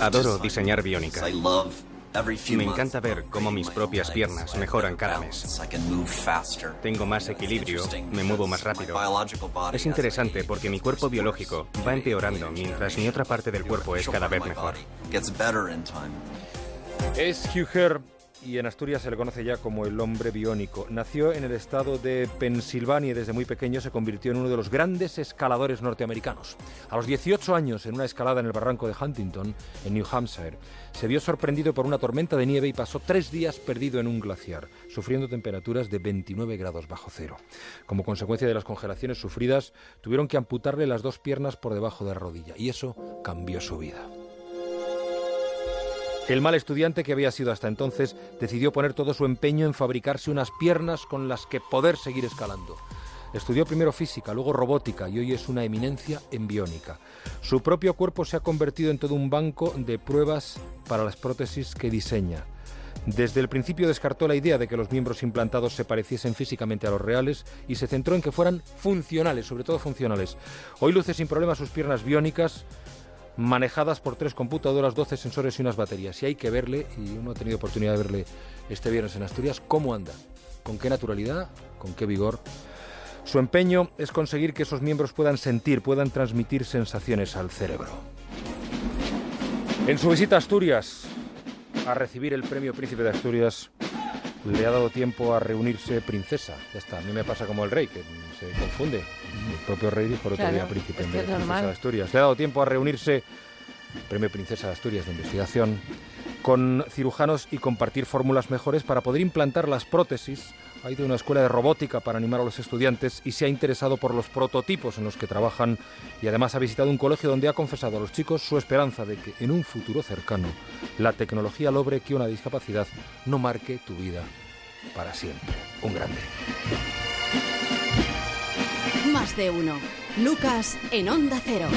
Adoro diseñar biónica. Me encanta ver cómo mis propias piernas mejoran cada mes. Tengo más equilibrio, me muevo más rápido. Es interesante porque mi cuerpo biológico va empeorando mientras mi otra parte del cuerpo es cada vez mejor. Es Hugh Herr y en Asturias se le conoce ya como el hombre biónico. Nació en el estado de Pensilvania y desde muy pequeño se convirtió en uno de los grandes escaladores norteamericanos. A los 18 años, en una escalada en el barranco de Huntington, en New Hampshire, se vio sorprendido por una tormenta de nieve y pasó tres días perdido en un glaciar, sufriendo temperaturas de 29 grados bajo cero. Como consecuencia de las congelaciones sufridas, tuvieron que amputarle las dos piernas por debajo de la rodilla y eso cambió su vida. El mal estudiante que había sido hasta entonces decidió poner todo su empeño en fabricarse unas piernas con las que poder seguir escalando. Estudió primero física, luego robótica y hoy es una eminencia en biónica. Su propio cuerpo se ha convertido en todo un banco de pruebas para las prótesis que diseña. Desde el principio descartó la idea de que los miembros implantados se pareciesen físicamente a los reales y se centró en que fueran funcionales, sobre todo funcionales. Hoy luce sin problema sus piernas biónicas, manejadas por tres computadoras, 12 sensores y unas baterías. Y hay que verle, y uno ha tenido oportunidad de verle este viernes en Asturias, cómo anda, con qué naturalidad, con qué vigor. Su empeño es conseguir que esos miembros puedan sentir, puedan transmitir sensaciones al cerebro. En su visita a Asturias, a recibir el premio Príncipe de Asturias, le ha dado tiempo a reunirse princesa. Ya está, a mí me pasa como el rey, que se confunde. El propio rey dijo el otro día príncipe en vez de princesa de Asturias. Le ha dado tiempo a reunirse, premio Princesa de Asturias de investigación, con cirujanos y compartir fórmulas mejores para poder implantar las prótesis. Ha ido a una escuela de robótica para animar a los estudiantes y se ha interesado por los prototipos en los que trabajan y además ha visitado un colegio donde ha confesado a los chicos su esperanza de que en un futuro cercano la tecnología logre que una discapacidad no marque tu vida para siempre. Un grande. Más de uno. Lucas en Onda Cero.